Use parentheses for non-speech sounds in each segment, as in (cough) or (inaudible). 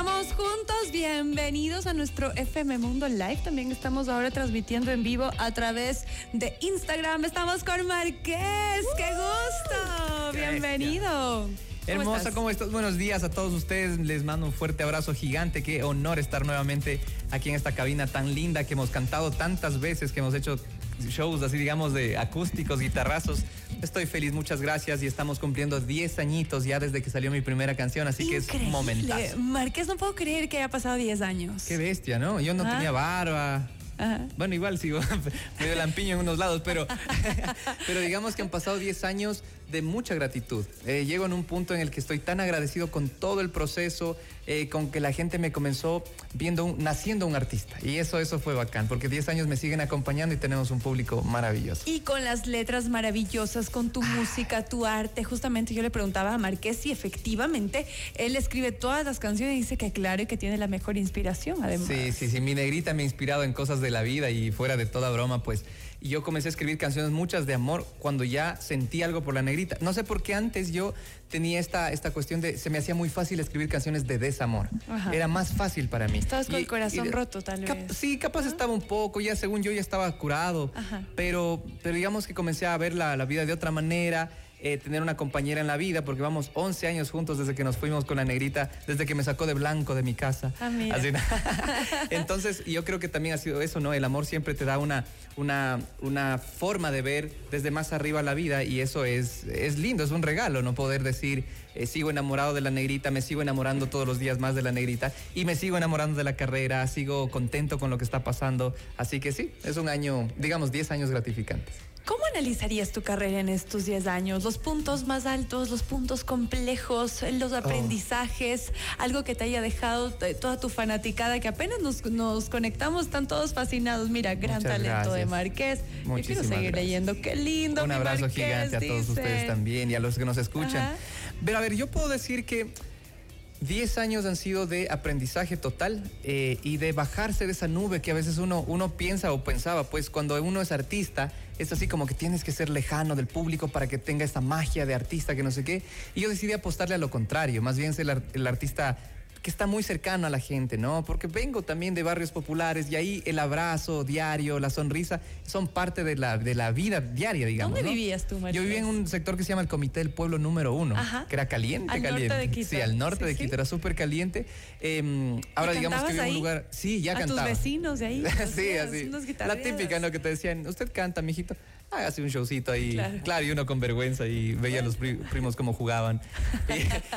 Estamos juntos, bienvenidos a nuestro FM Mundo Live. También estamos ahora transmitiendo en vivo a través de Instagram. Estamos con Marqués, qué gusto, bienvenido. Hermosa, ¿cómo estás? Buenos días a todos ustedes. Les mando un fuerte abrazo gigante. Qué honor estar nuevamente aquí en esta cabina tan linda que hemos cantado tantas veces, que hemos hecho shows así, digamos, de acústicos, guitarrazos. Estoy feliz, muchas gracias y estamos cumpliendo 10 añidos ya desde que salió mi primera canción, así que es un momentazo. Marqués, no puedo creer que haya pasado 10 años. Qué bestia, ¿no? Yo no Ah. tenía barba. Bueno, igual sigo (laughs) medio lampiño en unos lados, pero, (laughs) pero digamos que han pasado 10 años de mucha gratitud. Eh, llego en un punto en el que estoy tan agradecido con todo el proceso, eh, con que la gente me comenzó viendo, un- naciendo un artista. Y eso, eso fue bacán, porque 10 años me siguen acompañando y tenemos un público maravilloso. Y con las letras maravillosas, con tu música, tu arte. Justamente yo le preguntaba a Marqués si efectivamente él escribe todas las canciones y dice que claro y que tiene la mejor inspiración, además. Sí, sí, sí. Mi negrita me ha inspirado en cosas de la vida y fuera de toda broma, pues. Y yo comencé a escribir canciones, muchas de amor, cuando ya sentí algo por la negrita. No sé por qué antes yo tenía esta, esta cuestión de. Se me hacía muy fácil escribir canciones de desamor. Ajá. Era más fácil para mí. Estabas con Y- el corazón y- roto, tal cap- vez. Sí, capaz estaba un poco, ya según yo ya estaba curado. Ajá. Pero, pero digamos que comencé a ver la, la vida de otra manera. Eh, tener una compañera en la vida, porque vamos 11 años juntos desde que nos fuimos con la negrita, desde que me sacó de blanco de mi casa. Ah. Así, (laughs) entonces, yo creo que también ha sido eso, ¿no? El amor siempre te da una, una, una forma de ver desde más arriba la vida y eso es, es lindo, es un regalo, ¿no? Poder decir, eh, sigo enamorado de la negrita, me sigo enamorando todos los días más de la negrita y me sigo enamorando de la carrera, sigo contento con lo que está pasando. Así que sí, es un año, digamos, 10 años gratificantes. ¿Cómo analizarías tu carrera en estos 10 años? Los puntos más altos, los puntos complejos, Oh. los aprendizajes, algo que te haya dejado toda tu fanaticada, que apenas nos, nos conectamos, están todos fascinados. Mira, gran Muchas talento de. Marqués. Yo quiero Muchísimas seguir gracias. leyendo. Qué lindo. Un mi abrazo Marqués, gigante a todos dice. ustedes también y a los que nos escuchan. Ajá. Pero a ver, yo puedo decir que 10 años han sido de aprendizaje total eh, y de bajarse de esa nube que a veces uno, uno piensa o pensaba, pues cuando uno es artista, es así como que tienes que ser lejano del público para que tenga esta magia de artista que no sé qué. Y yo decidí apostarle a lo contrario, más bien ser el artista que está muy cercano a la gente, ¿no? Porque vengo también de barrios populares y ahí el abrazo diario, la sonrisa, son parte de la, de la vida diaria, digamos. ¿Dónde ¿no? vivías tú, Marqués? Yo vivía en un sector que se llama el Comité del Pueblo número uno, Ajá. que era caliente, Al norte caliente. de Quito. Sí, al norte Sí, de sí. Quito, era súper caliente. Eh, ahora ¿Y digamos que vivo en un lugar. Sí, ya a cantaba. tus vecinos de ahí. (laughs) sí, hacías así. La típica, ¿no? Que te decían, usted canta, mijito. Hágase un showcito ahí. Claro. Claro, y uno con vergüenza y veía a los pri- primos cómo jugaban. (laughs)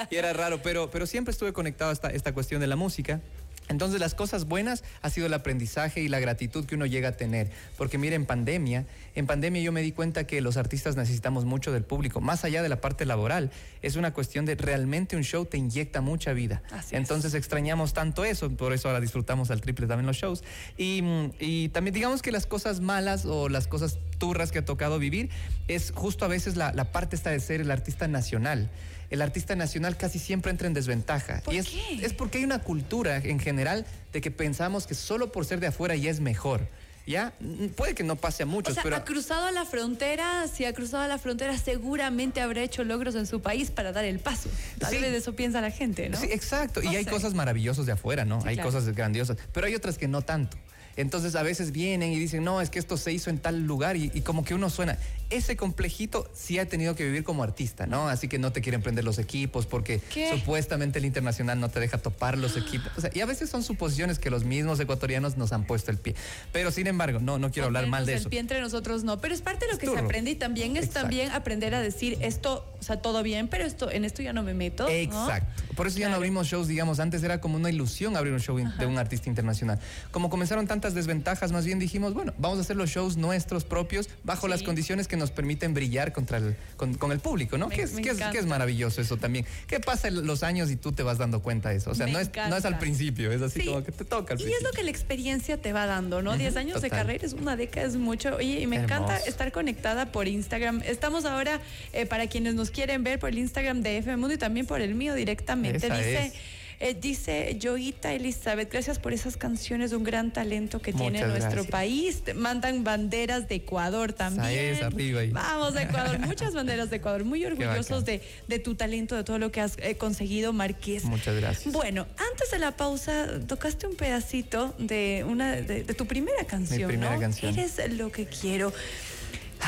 Y, y era raro, pero, pero siempre estuve conectado a esta, esta cuestión de la música. Entonces las cosas buenas ha sido el aprendizaje y la gratitud que uno llega a tener. Porque mire, en pandemia, en pandemia yo me di cuenta que los artistas necesitamos mucho del público, más allá de la parte laboral. Es una cuestión de realmente un show te inyecta mucha vida. Así es. Entonces extrañamos tanto eso, por eso ahora disfrutamos al triple también los shows. Y, y también digamos que las cosas malas o las cosas turras que ha tocado vivir es justo a veces la, la parte esta de ser el artista nacional. El artista nacional casi siempre entra en desventaja. ¿Por y es, qué? es porque hay una cultura en general de que pensamos que solo por ser de afuera ya es mejor. ¿Ya? Puede que no pase a O muchos, sea, pero... ha cruzado la frontera, si ha cruzado la frontera, seguramente habrá hecho logros en su país para dar el paso. Tal Sí. vez eso piensa la gente, ¿no? Sí, exacto. No y hay cosas maravillosas de afuera, ¿no? Sí, hay claro. cosas grandiosas. Pero hay otras que no tanto. Entonces a veces vienen y dicen, no, es que esto se hizo en tal lugar y, y como que uno suena. Ese complejito sí ha tenido que vivir como artista, ¿no? Así que no te quieren prender los equipos porque ¿Qué? supuestamente el internacional no te deja topar los (gasps) equipos. O sea, y a veces son suposiciones que los mismos ecuatorianos nos han puesto el pie. Pero sin embargo, no, no quiero hablar mal de Ponernos eso. El pie entre nosotros no, pero es parte de lo que se aprende y también es Exacto. también aprender a decir esto, o sea, todo bien, pero esto en esto ya no me meto. ¿no? Exacto. Por eso ya no abrimos shows, digamos, antes era como una ilusión abrir un show de un artista internacional. Como comenzaron tantas desventajas, más bien dijimos, bueno, vamos a hacer los shows nuestros propios bajo Sí. las condiciones que nos permiten brillar contra el, con, con el público, ¿no? Me- que, es, que, es, encanta. que es maravilloso eso también. ¿Qué pasa los años y tú te vas dando cuenta de eso? O sea, Me no es, no es al principio, es así Sí. como que te toca al Y es lo que la experiencia te va dando, ¿no? 10 años de carrera es una década, es mucho. Oye, y me encanta estar conectada por Instagram. Estamos ahora, eh, para quienes nos quieren ver, por el Instagram de FM Mundo y también por el mío directamente. Esa Dice. es. Eh, dice Joita Elizabeth, gracias por esas canciones, un gran talento que tiene nuestro gracias. país. Mandan banderas de Ecuador también. es, arriba ahí. Vamos, Ecuador, (laughs) muchas banderas de Ecuador. Muy orgullosos de, de tu talento, de todo lo que has eh, conseguido, Marqués. Muchas gracias. Bueno, antes de la pausa, tocaste un pedacito de una de, de tu primera canción. primera ¿no? canción. Eres lo que quiero.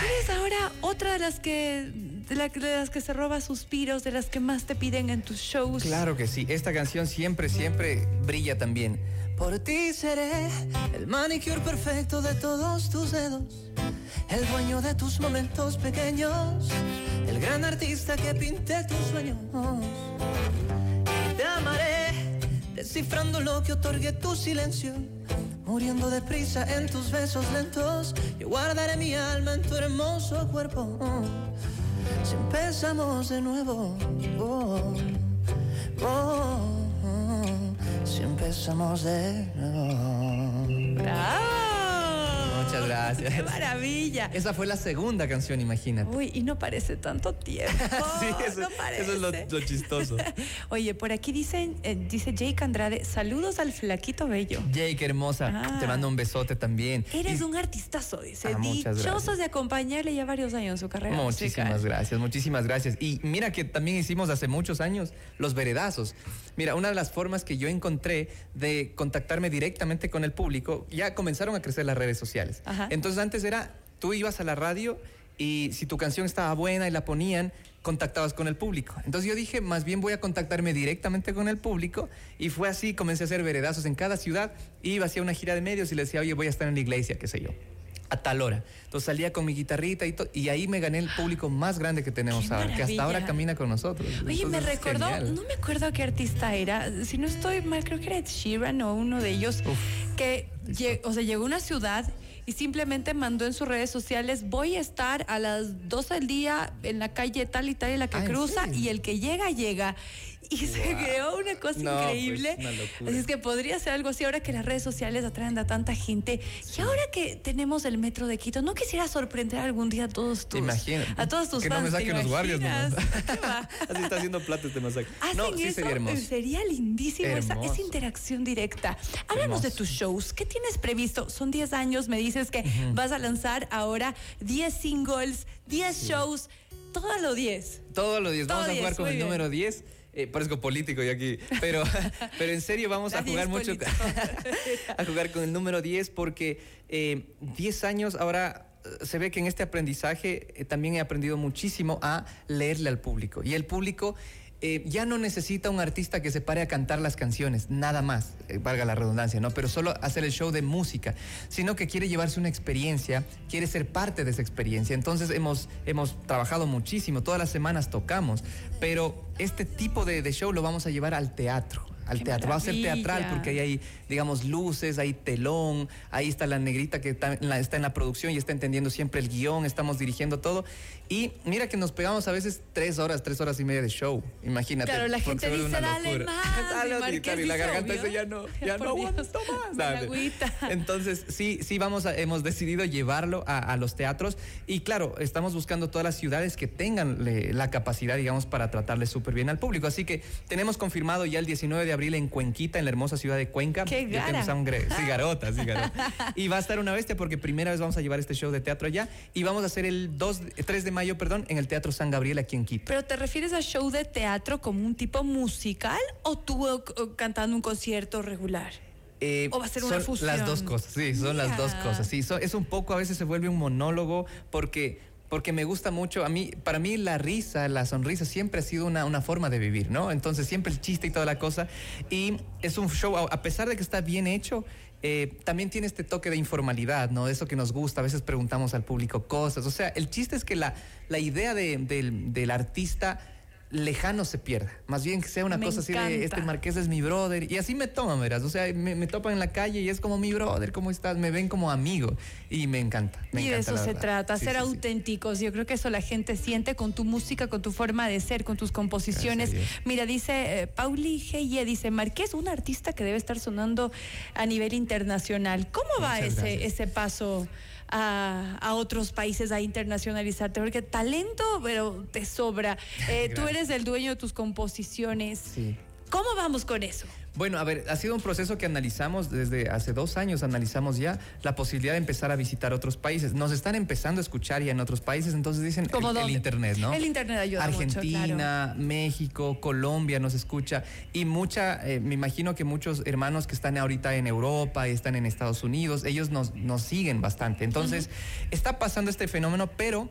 Eres ahora otra de las que de, la- de las que se roba suspiros, de las que más te piden en tus shows. Claro que sí, esta canción siempre, siempre brilla también. Por ti seré el manicure perfecto de todos tus dedos, el dueño de tus momentos pequeños, el gran artista que pinté tus sueños. Y te amaré, descifrando lo que otorgue tu silencio, muriendo deprisa en tus besos lentos. Yo guardaré mi alma en tu hermoso cuerpo. Si empezamos de nuevo. oh, oh, si empezamos de nuevo. ¡Qué maravilla! Esa fue la segunda canción, imagínate. Uy, y no parece tanto tiempo. (laughs) Sí, eso, no parece. eso es lo, lo chistoso. (laughs) Oye, por aquí dicen, eh, dice Jake Andrade, saludos al flaquito bello. Jake, hermosa, Ah. te mando un besote también. Eres Y- un artistazo, dice. Ah, Dichosos de acompañarle ya varios años en su carrera. Muchísimas musical. gracias, muchísimas gracias. Y mira que también hicimos hace muchos años los veredazos. Mira, una de las formas que yo encontré de contactarme directamente con el público, ya comenzaron a crecer las redes sociales. Ajá. Entonces antes era, tú ibas a la radio y si tu canción estaba buena y la ponían, contactabas con el público. Entonces yo dije, más bien voy a contactarme directamente con el público y fue así, comencé a hacer veredazos en cada ciudad, iba hacia una gira de medios y le decía, oye, voy a estar en la iglesia, qué sé yo a tal hora. Entonces salía con mi guitarrita y, to- y ahí me gané el público más grande que tenemos ¡Qué ahora, que hasta ahora camina con nosotros. Oye, me Entonces, recordó, genial. no me acuerdo qué artista era, si no estoy mal, creo que era Ed Sheeran o uno de ellos, que o sea, llegó a una ciudad y simplemente mandó en sus redes sociales, voy a estar a las 12 del día en la calle tal y tal y la que Ah, ¿en cruza y el que llega, llega. Y se Wow. creó una cosa No, pues, increíble. una locura. Así es que podría ser algo así ahora que las redes sociales atraen a tanta gente. Y ahora que tenemos el metro de Quito, ¿no quisiera sorprender algún día a todos tus, Imagínate. a todos tus Que no fans? me ¿te saquen los guardias (laughs) va? (laughs) Así está haciendo plata este masacre. Hacen No, sí eso, sería hermoso. sería lindísimo esa, Hermoso. esa interacción directa. Háblanos de Hermoso. tus shows. ¿Qué tienes previsto? Son 10 años, me dices que vas a lanzar ahora 10 singles, 10 shows, todo lo 10. Todos los días Todo vamos a 10, jugar con el número 10. Eh, parezco político yo aquí, pero, (laughs) pero en serio vamos a jugar 10 mucho (laughs) a jugar con el número 10 porque eh, 10 años ahora eh, se ve que en este aprendizaje eh, también he aprendido muchísimo a leerle al público. Y el público eh, ya no necesita un artista que se pare a cantar las canciones, nada más, eh, valga la redundancia, ¿no? Pero solo hacer el show de música, sino que quiere llevarse una experiencia, quiere ser parte de esa experiencia. Entonces hemos, hemos trabajado muchísimo, todas las semanas tocamos, pero este tipo de, de show lo vamos a llevar al teatro. Al ¡Qué teatro, va a ser teatral maravilla! porque ahí hay, digamos, luces, hay telón, ahí está la negrita que está en la, está en la producción y está entendiendo siempre el guion, estamos dirigiendo todo. Y mira que nos pegamos a veces tres horas, tres horas y media de show, imagínate. Claro, la gente dice, una dale locura". más, (laughs) Dale, y claro, y la garganta dice, ya no, ya Por no Dios, aguanto más. (laughs) dale. Entonces, sí, sí, vamos a, hemos decidido llevarlo a, a los teatros y claro, estamos buscando todas las ciudades que tengan le- la capacidad, digamos, para tratarle súper bien al público. Así que tenemos confirmado ya el 19 de abril en Cuenquita, en la hermosa ciudad de Cuenca. ¡Qué Ya gara! tengo sangre, sí, (laughs) garota, sí, garota. Y va a estar una bestia porque primera vez vamos a llevar este show de teatro allá y vamos a hacer el 2, 3 de mayo, perdón, en el Teatro San Gabriel aquí en Quito. ¿Pero te refieres a show de teatro como un tipo musical o tú eh, cantando un concierto regular? Eh, ¿O va a ser una son fusión? Las dos cosas, sí, son las dos cosas. Sí, so- es un poco, a veces se vuelve un monólogo porque, porque me gusta mucho. A mí, para mí la risa, la sonrisa siempre ha sido una, una forma de vivir, ¿no? Entonces siempre el chiste y toda la cosa. Y es un show, a pesar de que está bien hecho, eh, también tiene este toque de informalidad, ¿no? Eso que nos gusta. A veces preguntamos al público cosas. O sea, el chiste es que la, la idea de- del, del artista lejano se pierda. Más bien que sea una Me cosa así de encanta. este Marqués es mi brother. Y así me toman, verás. O sea, me, me topan en la calle y es como mi brother, ¿cómo estás? Me ven como amigo. Y me encanta. Me y de encanta, eso la se verdad. trata, Sí, ser sí, sí. auténticos. Yo creo que eso la gente siente con tu música, con tu forma de ser, con tus composiciones. Mira, dice eh, Pauli Geye, dice, Marqués, un artista que debe estar sonando a nivel internacional. ¿Cómo va Muchas ese, gracias. ese paso? A, a otros países a internacionalizarte, porque talento, pero te sobra. (laughs) Eh, tú Gracias. Eres el dueño de tus composiciones. Sí. ¿Cómo vamos con eso? Bueno, a ver, ha sido un proceso que analizamos desde hace dos años, analizamos ya la posibilidad de empezar a visitar otros países. Nos están empezando a escuchar ya en otros países, entonces dicen el, el, Internet, ¿no? El Internet ayuda Argentina, mucho, México, Colombia nos escucha y mucha, eh, me imagino que muchos hermanos que están ahorita en Europa y están en Estados Unidos, ellos nos, nos siguen bastante. Entonces, está pasando este fenómeno, pero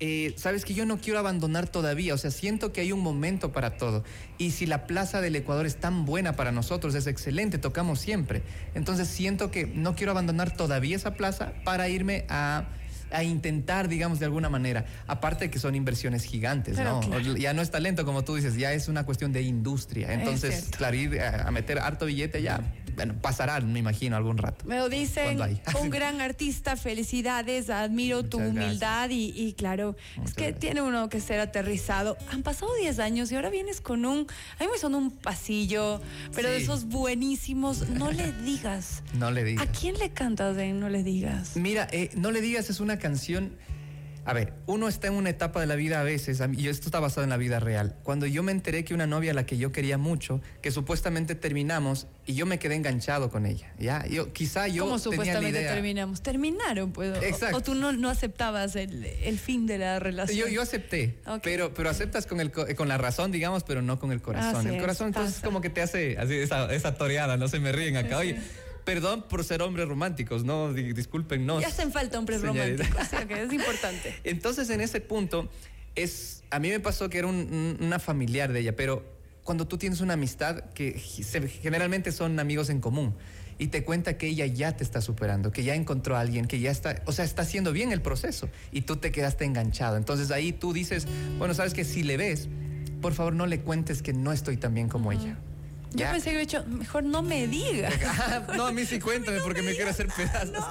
eh, sabes que yo no quiero abandonar todavía, o sea, siento que hay un momento para todo. Y si la Plaza del Ecuador es tan buena para nosotros, es excelente, tocamos siempre. Entonces siento que no quiero abandonar todavía esa plaza para irme a a intentar, digamos, de alguna manera. Aparte de que son inversiones gigantes, ¿no? Ya no es talento, como tú dices, ya es una cuestión de industria. Entonces, claro, ir a, meter harto billete ya, bueno, pasará, me imagino, algún rato. Me lo dicen, un (laughs) gran artista, felicidades, admiro tu humildad y, claro, es que tiene uno que ser aterrizado. Han pasado 10 años y ahora vienes con un, a mí me son un pasillo, pero de esos buenísimos, no le (laughs) digas. No le digas. ¿A quién le cantas de No le digas? Mira, eh, No le digas es una canción. A ver, uno está en una etapa de la vida a veces, y esto está basado en la vida real. Cuando yo me enteré que una novia a la que yo quería mucho, que supuestamente terminamos, y yo me quedé enganchado con ella, ¿ya? Yo, quizá yo ¿Cómo supuestamente terminamos? Terminaron, pues. Exacto. O, tú no, no aceptabas el, el, fin de la relación. Yo, yo acepté, pero, pero aceptas con, el, con la razón, digamos, pero no con el corazón. el corazón entonces como que te hace así esa, esa toreada, no se me ríen acá. Oye, Perdón por ser hombres románticos, no, discúlpenos. Ya hacen falta hombres románticos, que es (laughs) importante. Entonces, en ese punto, es, a mí me pasó que era una familiar de ella, pero cuando tú tienes una amistad que generalmente son amigos en común y te cuenta que ella ya te está superando, que ya encontró a alguien, que ya está, o sea, está haciendo bien el proceso y tú te quedaste enganchado. Entonces ahí tú dices, bueno, sabes que si le ves, por favor no le cuentes que no estoy tan bien como ella. Yo pensé que había dicho, mejor no me digas. (laughs) no, a mí sí (laughs) cuéntame porque me, quiero hacer pedazos.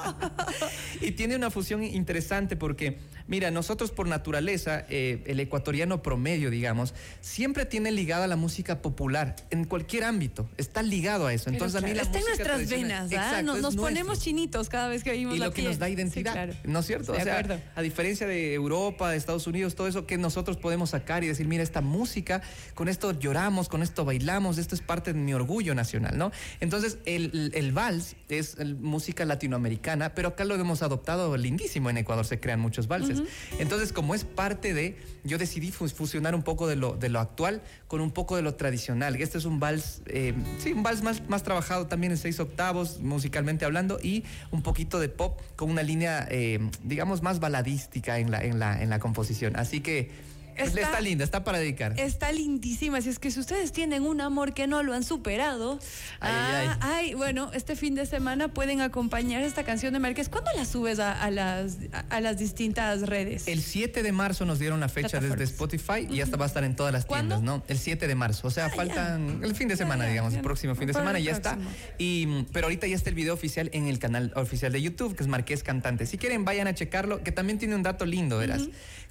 (laughs) y tiene una fusión interesante porque, mira, nosotros por naturaleza, eh, el ecuatoriano promedio, digamos, siempre tiene ligada la música popular en cualquier ámbito. Está ligado a eso. Entonces, a mí la Está en nuestras venas, ¿ah? nos, ponemos chinitos cada vez que oímos y la lo que nos da identidad, ¿no es cierto? o sea, a diferencia de Europa, de Estados Unidos, todo eso que nosotros podemos sacar y decir, mira, esta música, con esto lloramos, con esto bailamos, esto es parte de mi orgullo nacional, ¿no? Entonces, el, el vals es música latinoamericana, pero acá lo hemos adoptado lindísimo. En Ecuador se crean muchos valses. Entonces, como es parte de, yo decidí fusionar un poco de lo, de lo actual con un poco de lo tradicional. Este es un vals, eh, sí, un vals más, más trabajado también en seis octavos, musicalmente hablando, y un poquito de pop con una línea, eh, digamos, más baladística en la, en la, en la composición. Así que Está, linda, está para dedicar. Está lindísima. Si es que si ustedes tienen un amor que no lo han superado, ay, ah, bueno, este fin de semana pueden acompañar esta canción de Márquez. ¿Cuándo la subes a, las, a, las distintas redes? El 7 de marzo nos dieron la fecha desde Spotify y hasta va a estar en todas las tiendas, ¿no? El 7 de marzo. O sea, ah, faltan el fin de semana, digamos, el próximo fin de semana ya está. Y, pero ahorita ya está el video oficial en el canal oficial de YouTube, que es Marqués Cantante. Si quieren, vayan a checarlo, que también tiene un dato lindo, verás.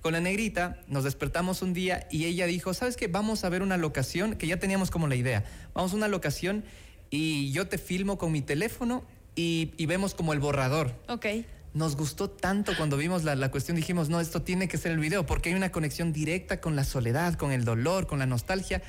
Con la negrita nos despertamos un día y ella dijo, ¿sabes qué? Vamos a ver una locación, que ya teníamos como la idea. Vamos a una locación y yo te filmo con mi teléfono y, vemos como el borrador. Ok. Nos gustó tanto cuando vimos la, la, cuestión, dijimos, no, esto tiene que ser el video, porque hay una conexión directa con la soledad, con el dolor, con la nostalgia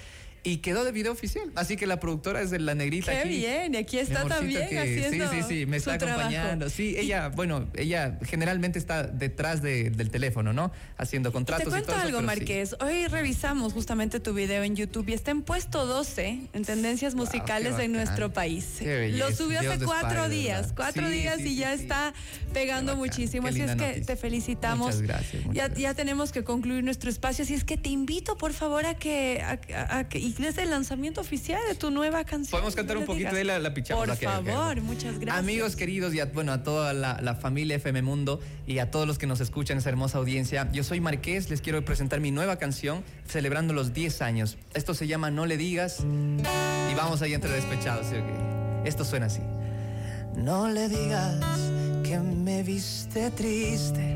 y quedó de video oficial. Así que la productora es de la negrita. Qué bien, y aquí está también haciendo. Sí, sí, sí, me está acompañando. Sí, ella, bueno, ella generalmente está detrás del teléfono, ¿no? Haciendo contratos. te cuento algo, Marqués. Hoy revisamos justamente tu video en YouTube y está en puesto 12 en tendencias musicales de nuestro país. Lo subió hace cuatro días, cuatro días y ya está pegando muchísimo. Así es que te felicitamos. Muchas gracias. ya, ya tenemos que concluir nuestro espacio. Así es que te invito, por favor, a que, a, a que desde el lanzamiento oficial de tu nueva canción. Podemos cantar un poquito de la, la Por favor, muchas gracias. Amigos queridos y a, bueno, a toda la, familia FM Mundo y a todos los que nos escuchan, esa hermosa audiencia. Yo soy Marqués, les quiero presentar mi nueva canción celebrando los 10 años. Esto se llama No le digas y vamos ahí entre despechados. Esto suena así. No le digas que me viste triste,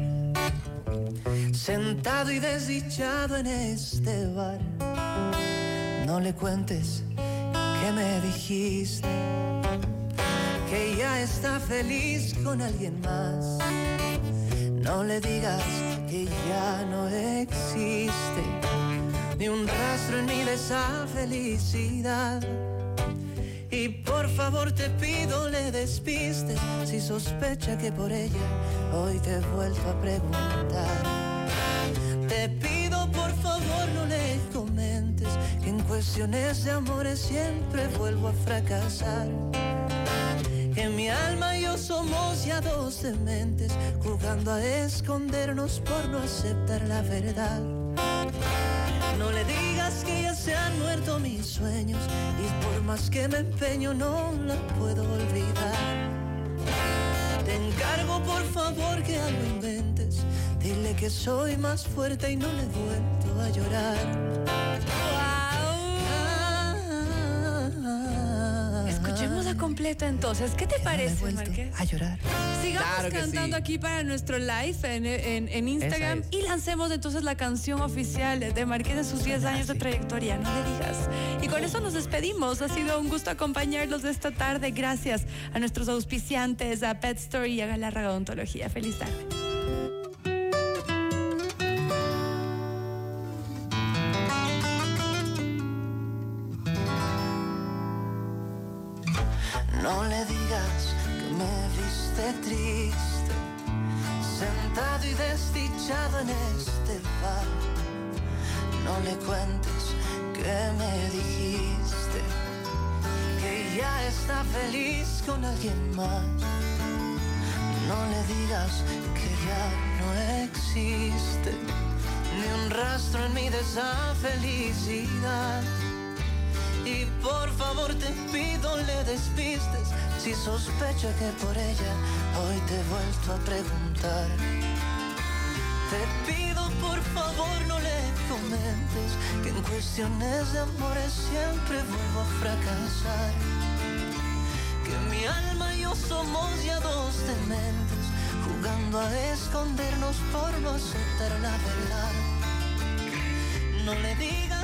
sentado y desdichado en este bar no le cuentes que me dijiste que ya está feliz con alguien más. No le digas que ya no existe. ni un rastro en mí de esa felicidad. Y por favor te pido le despistes si sospecha que por ella hoy te he vuelto a preguntar. Te pido cuestiones de amores siempre vuelvo a fracasar. Que mi alma y yo somos ya dos dementes jugando a escondernos por no aceptar la verdad. No le digas que ya se han muerto mis sueños y por más que me empeño no la puedo olvidar. Te encargo por favor que algo inventes. Dile que soy más fuerte y no le he vuelto a llorar. Completa entonces. ¿Qué te parece, Marqués? A llorar. Sigamos cantando aquí para nuestro live en, Instagram y lancemos entonces la canción oficial de Marqués de sus 10 años de trayectoria. No le digas. Y con eso nos despedimos. Ha sido un gusto acompañarlos esta tarde. Gracias a nuestros auspiciantes, a Pet Story y a Galarra Odontología. Feliz tarde. No le digas que me viste triste, sentado y desdichado en este bar. No le cuentes que me dijiste que ya está feliz con alguien más. No le digas que ya no existe ni un rastro en mí de y por favor te pido le despistes si sospecha que por ella hoy te he vuelto a preguntar. Te pido por favor no le comentes que en cuestiones de amores siempre vuelvo a fracasar. Que mi alma y yo somos ya dos dementes jugando a escondernos por no aceptar la verdad. No le digas